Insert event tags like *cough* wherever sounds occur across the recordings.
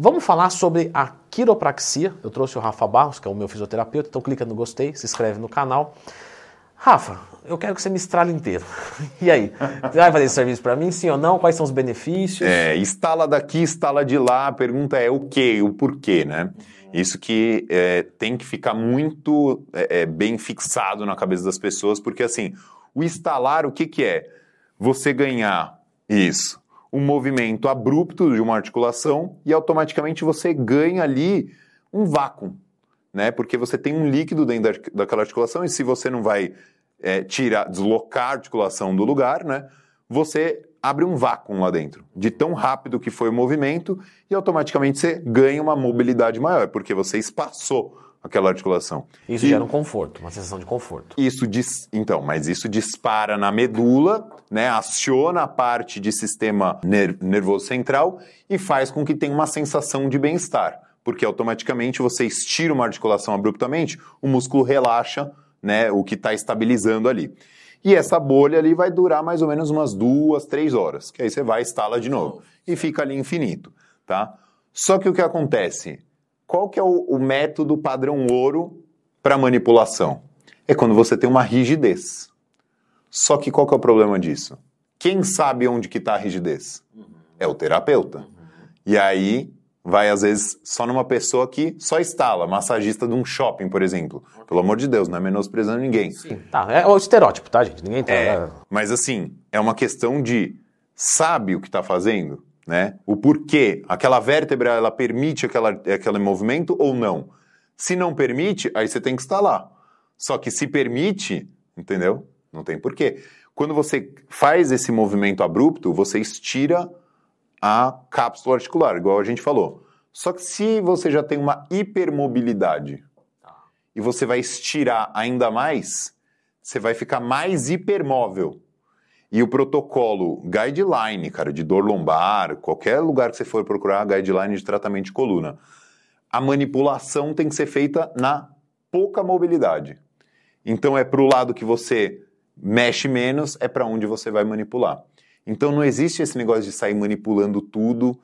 Vamos falar sobre a quiropraxia. Eu trouxe o Rafa Barros, que é o meu fisioterapeuta, então clica no gostei, se inscreve no canal. Rafa, eu quero que você me estrale inteiro. *laughs* E aí? Você vai fazer esse serviço para mim, sim ou não? Quais são os benefícios? É, instala daqui, instala de lá. A pergunta é o que, o porquê, né? Isso que é, tem que ficar muito é, é, bem fixado na cabeça das pessoas, porque assim, o instalar, o que, que é? Você ganhar isso, um movimento abrupto de uma articulação e automaticamente você ganha ali um vácuo, né? Porque você tem um líquido dentro daquela articulação e se você não vai é, tirar, deslocar a articulação do lugar, né? Você abre um vácuo lá dentro, de tão rápido que foi o movimento e automaticamente você ganha uma mobilidade maior, porque você espaçou aquela articulação. Isso e, gera um conforto, uma sensação de conforto. Isso dis, então, mas isso dispara na medula, né, aciona a parte de sistema ner nervoso central e faz com que tenha uma sensação de bem-estar, porque automaticamente você estira uma articulação abruptamente, o músculo relaxa, né, o que está estabilizando ali. E essa bolha ali vai durar mais ou menos umas duas, três horas, que aí você vai instala de novo e fica ali infinito, tá? Só que o que acontece? Qual que é o, o método padrão ouro para manipulação? É quando você tem uma rigidez. Só que qual que é o problema disso? Quem sabe onde que está a rigidez? É o terapeuta. E aí vai às vezes só numa pessoa que só instala, massagista de um shopping, por exemplo. Pelo amor de Deus, não é menosprezando ninguém. Sim. Tá, é o estereótipo, tá, gente? Ninguém tá. É, mas assim, é uma questão de sabe o que está fazendo? Né? O porquê, aquela vértebra ela permite aquela, aquele movimento ou não. Se não permite, aí você tem que instalar. Só que se permite, entendeu? Não tem porquê. Quando você faz esse movimento abrupto, você estira a cápsula articular, igual a gente falou. Só que se você já tem uma hipermobilidade e você vai estirar ainda mais, você vai ficar mais hipermóvel. E o protocolo guideline, cara, de dor lombar, qualquer lugar que você for procurar guideline de tratamento de coluna, a manipulação tem que ser feita na pouca mobilidade. Então é para o lado que você mexe menos, é para onde você vai manipular. Então não existe esse negócio de sair manipulando tudo,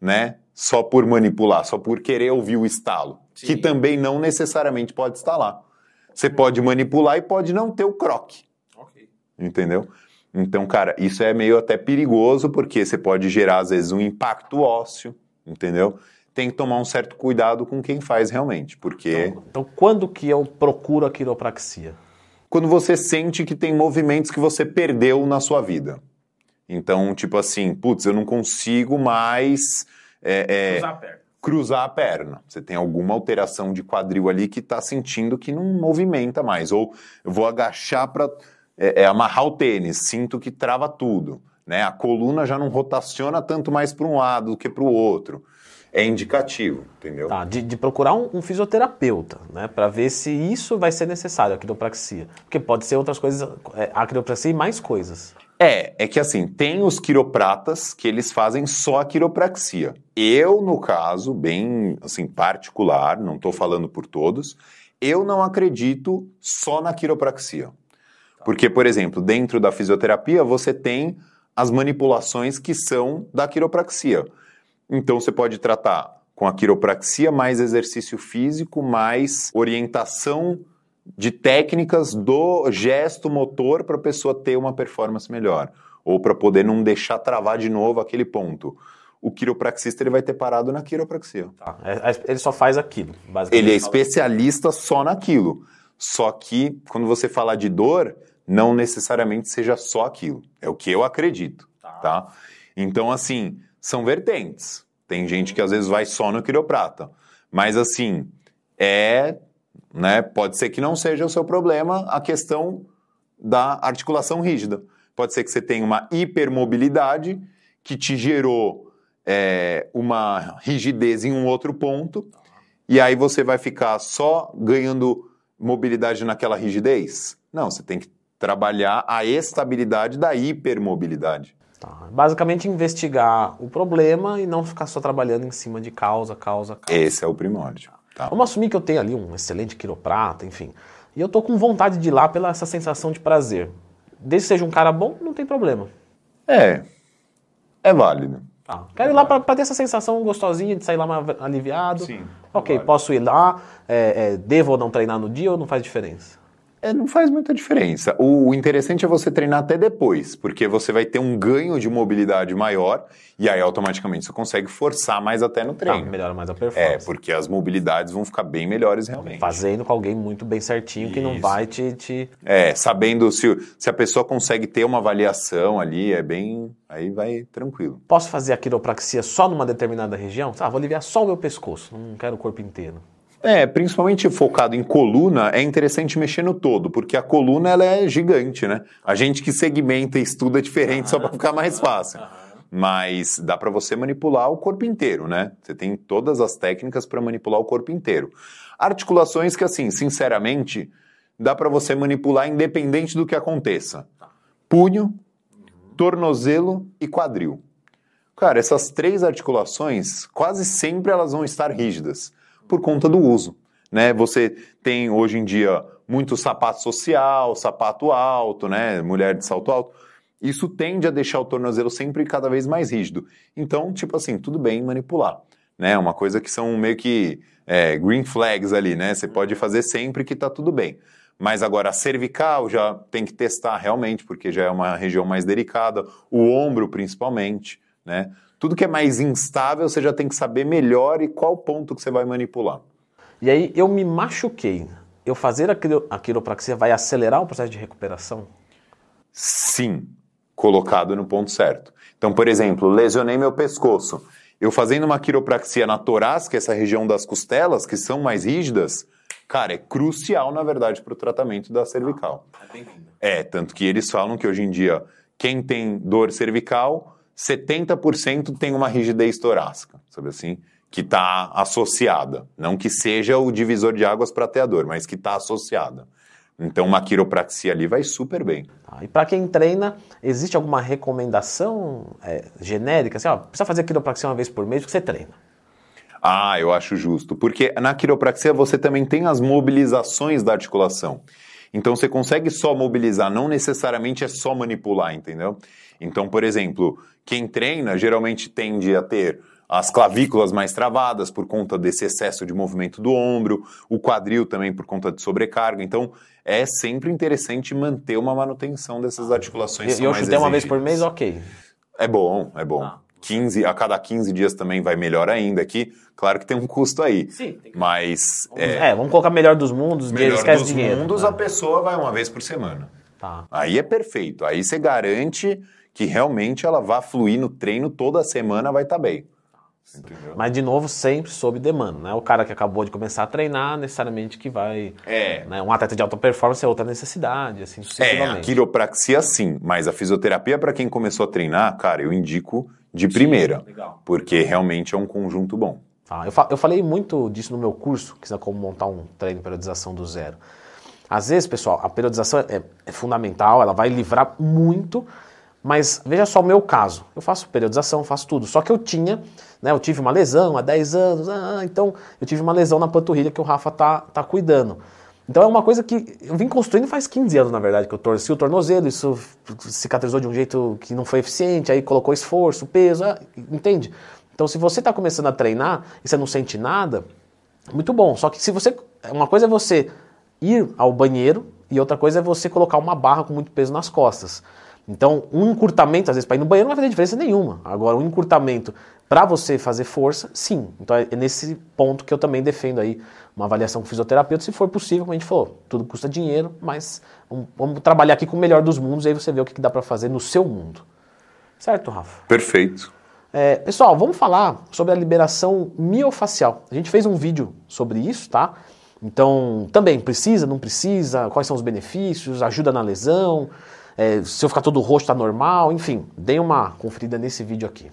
né? Só por manipular, só por querer ouvir o estalo, Sim. que também não necessariamente pode instalar. Você pode manipular e pode não ter o croque. Okay. Entendeu? Então, cara, isso é meio até perigoso porque você pode gerar, às vezes, um impacto ósseo, entendeu? Tem que tomar um certo cuidado com quem faz realmente, porque... Então, então quando que eu procuro a quiropraxia? Quando você sente que tem movimentos que você perdeu na sua vida. Então, tipo assim, putz, eu não consigo mais... É, é, cruzar a perna. Cruzar a perna. Você tem alguma alteração de quadril ali que está sentindo que não movimenta mais. Ou eu vou agachar para é, é amarrar o tênis, sinto que trava tudo. Né? A coluna já não rotaciona tanto mais para um lado do que para o outro. É indicativo, entendeu? Tá, de, de procurar um, um, fisioterapeuta, né? Para ver se isso vai ser necessário, a quiropraxia. Porque pode ser outras coisas, é, a quiropraxia e mais coisas. É, é que assim, tem os quiropratas que eles fazem só a quiropraxia. Eu, no caso, bem assim, particular, não estou falando por todos, eu não acredito só na quiropraxia. Porque, por exemplo, dentro da fisioterapia você tem as manipulações que são da quiropraxia. Então você pode tratar com a quiropraxia mais exercício físico, mais orientação de técnicas do gesto motor para a pessoa ter uma performance melhor, ou para poder não deixar travar de novo aquele ponto. O quiropraxista ele vai ter parado na quiropraxia. Tá. É, é, ele só faz aquilo, basicamente. Ele é especialista só naquilo. Só que quando você fala de dor, não necessariamente seja só aquilo. É o que eu acredito, tá? tá? Então, assim, são vertentes. Tem gente que às vezes vai só no quiroprata. Mas, assim, é... Né, pode ser que não seja o seu problema a questão da articulação rígida. Pode ser que você tenha uma hipermobilidade que te gerou é, uma rigidez em um outro ponto, e aí você vai ficar só ganhando mobilidade naquela rigidez? Não, você tem que trabalhar a estabilidade da hipermobilidade. Tá. Basicamente investigar o problema e não ficar só trabalhando em cima de causa, causa, causa. Esse é o primórdio. Tá. Vamos assumir que eu tenho ali um excelente quiroprata, enfim. E eu tô com vontade de ir lá pela essa sensação de prazer. Desde que seja um cara bom, não tem problema. É. É válido. Ah, quero ir lá para ter essa sensação gostosinha de sair lá mais aliviado. Sim, Ok, vale. posso ir lá, é, é, devo ou não treinar no dia ou não faz diferença? É, não faz muita diferença. O, interessante é você treinar até depois, porque você vai ter um ganho de mobilidade maior e aí automaticamente você consegue forçar mais até no Tá, treino. melhora mais a é, performance. porque as mobilidades vão ficar bem melhores realmente. Fazendo com alguém muito bem certinho que não Isso. vai te, te É, sabendo se, se a pessoa consegue ter uma avaliação ali, é bem. Aí vai tranquilo. Posso fazer a quiropraxia só numa determinada região? Ah, vou aliviar só o meu pescoço, não quero o corpo inteiro. É, principalmente focado em coluna, é interessante mexer no todo, porque a coluna ela é gigante, né? A gente que segmenta e estuda diferente só para ficar mais fácil. Mas dá para você manipular o corpo inteiro, né? Você tem todas as técnicas para manipular o corpo inteiro. Articulações que, assim, sinceramente, dá para você manipular independente do que aconteça. Punho, tornozelo e quadril. Cara, essas três articulações, quase sempre elas vão estar rígidas por conta do uso. Né? Você tem hoje em dia muito sapato social, sapato alto, né? mulher de salto alto. Isso tende a deixar o tornozelo sempre cada vez mais rígido. Então, tipo assim, tudo bem manipular. Né? Uma coisa que são meio que é, green flags ali, né? Você pode fazer sempre que tá tudo bem. Mas agora a cervical já tem que testar realmente, porque já é uma região mais delicada, o ombro principalmente, né? Tudo que é mais instável, você já tem que saber melhor e qual ponto que você vai manipular. E aí eu me machuquei. Eu fazer a, quiro- a quiropraxia vai acelerar o processo de recuperação? Sim, colocado no ponto certo. Então, por exemplo, lesionei meu pescoço. Eu fazendo uma quiropraxia na torácica, essa região das costelas, que são mais rígidas, cara, é crucial, na verdade, para o tratamento da cervical. É, tanto que eles falam que hoje em dia, quem tem dor cervical, 70% tem uma rigidez torácica, sabe assim? Que está associada. Não que seja o divisor de águas para ter a dor, mas que está associada. Então, uma quiropraxia ali vai super bem. Tá, E para quem treina, existe alguma recomendação é, genérica? Assim, ó, precisa fazer quiropraxia uma vez por mês porque você treina. Ah, eu acho justo. Porque na quiropraxia você também tem as mobilizações da articulação. Então você consegue só mobilizar, não necessariamente é só manipular, entendeu? Então, por exemplo, quem treina geralmente tende a ter as clavículas mais travadas por conta desse excesso de movimento do ombro, o quadril também por conta de sobrecarga. Então, é sempre interessante manter uma manutenção dessas articulações. E eu chutei uma vez por mês, ok. É bom, é bom. Ah. 15, a cada 15 dias também vai melhor ainda aqui. Claro que tem um custo aí. Sim, tem que- Mas É, é, vamos colocar melhor dos mundos, melhor esquece dos dinheiro. mundos, a pessoa vai uma vez por semana. Tá. Aí é perfeito. Aí você garante que realmente ela vai fluir no treino toda semana, vai estar bem. Entendeu? Mas, de novo, sempre sob demanda. Né? O cara que acabou de começar a treinar, necessariamente que vai... É. né? Um atleta de alta performance é outra necessidade, assim É, a quiropraxia sim, mas a fisioterapia para quem começou a treinar, cara, eu indico de primeira, legal. porque realmente é um conjunto bom. Tá, eu, fa- eu falei muito disso no meu curso, que é como montar um treino de periodização do zero. Às vezes, pessoal, a periodização é, é fundamental, ela vai livrar muito, mas veja só o meu caso. Eu faço periodização, faço tudo. Só que eu tinha, né, eu tive uma lesão há 10 anos, ah, então eu tive uma lesão na panturrilha que o Rafa tá, tá cuidando. Então é uma coisa que eu vim construindo faz 15 anos, na verdade, que eu torci o tornozelo, isso cicatrizou de um jeito que não foi eficiente, aí colocou esforço, peso, ah, entende? Então se você está começando a treinar e você não sente nada, muito bom. Só que se você. Uma coisa é você ir ao banheiro e outra coisa é você colocar uma barra com muito peso nas costas. Então, um encurtamento, às vezes, para ir no banheiro não vai fazer diferença nenhuma. Agora, um encurtamento para você fazer força, sim. Então, é nesse ponto que eu também defendo aí uma avaliação com fisioterapeuta, se for possível, como a gente falou. Tudo custa dinheiro, mas vamos, vamos trabalhar aqui com o melhor dos mundos e aí você vê o que dá para fazer no seu mundo. Certo, Rafa? Perfeito. É, pessoal, vamos falar sobre a liberação miofacial. A gente fez um vídeo sobre isso, tá? Então, também precisa, não precisa, quais são os benefícios, ajuda na lesão, é, se eu ficar todo roxo tá normal, enfim, dê uma conferida nesse vídeo aqui.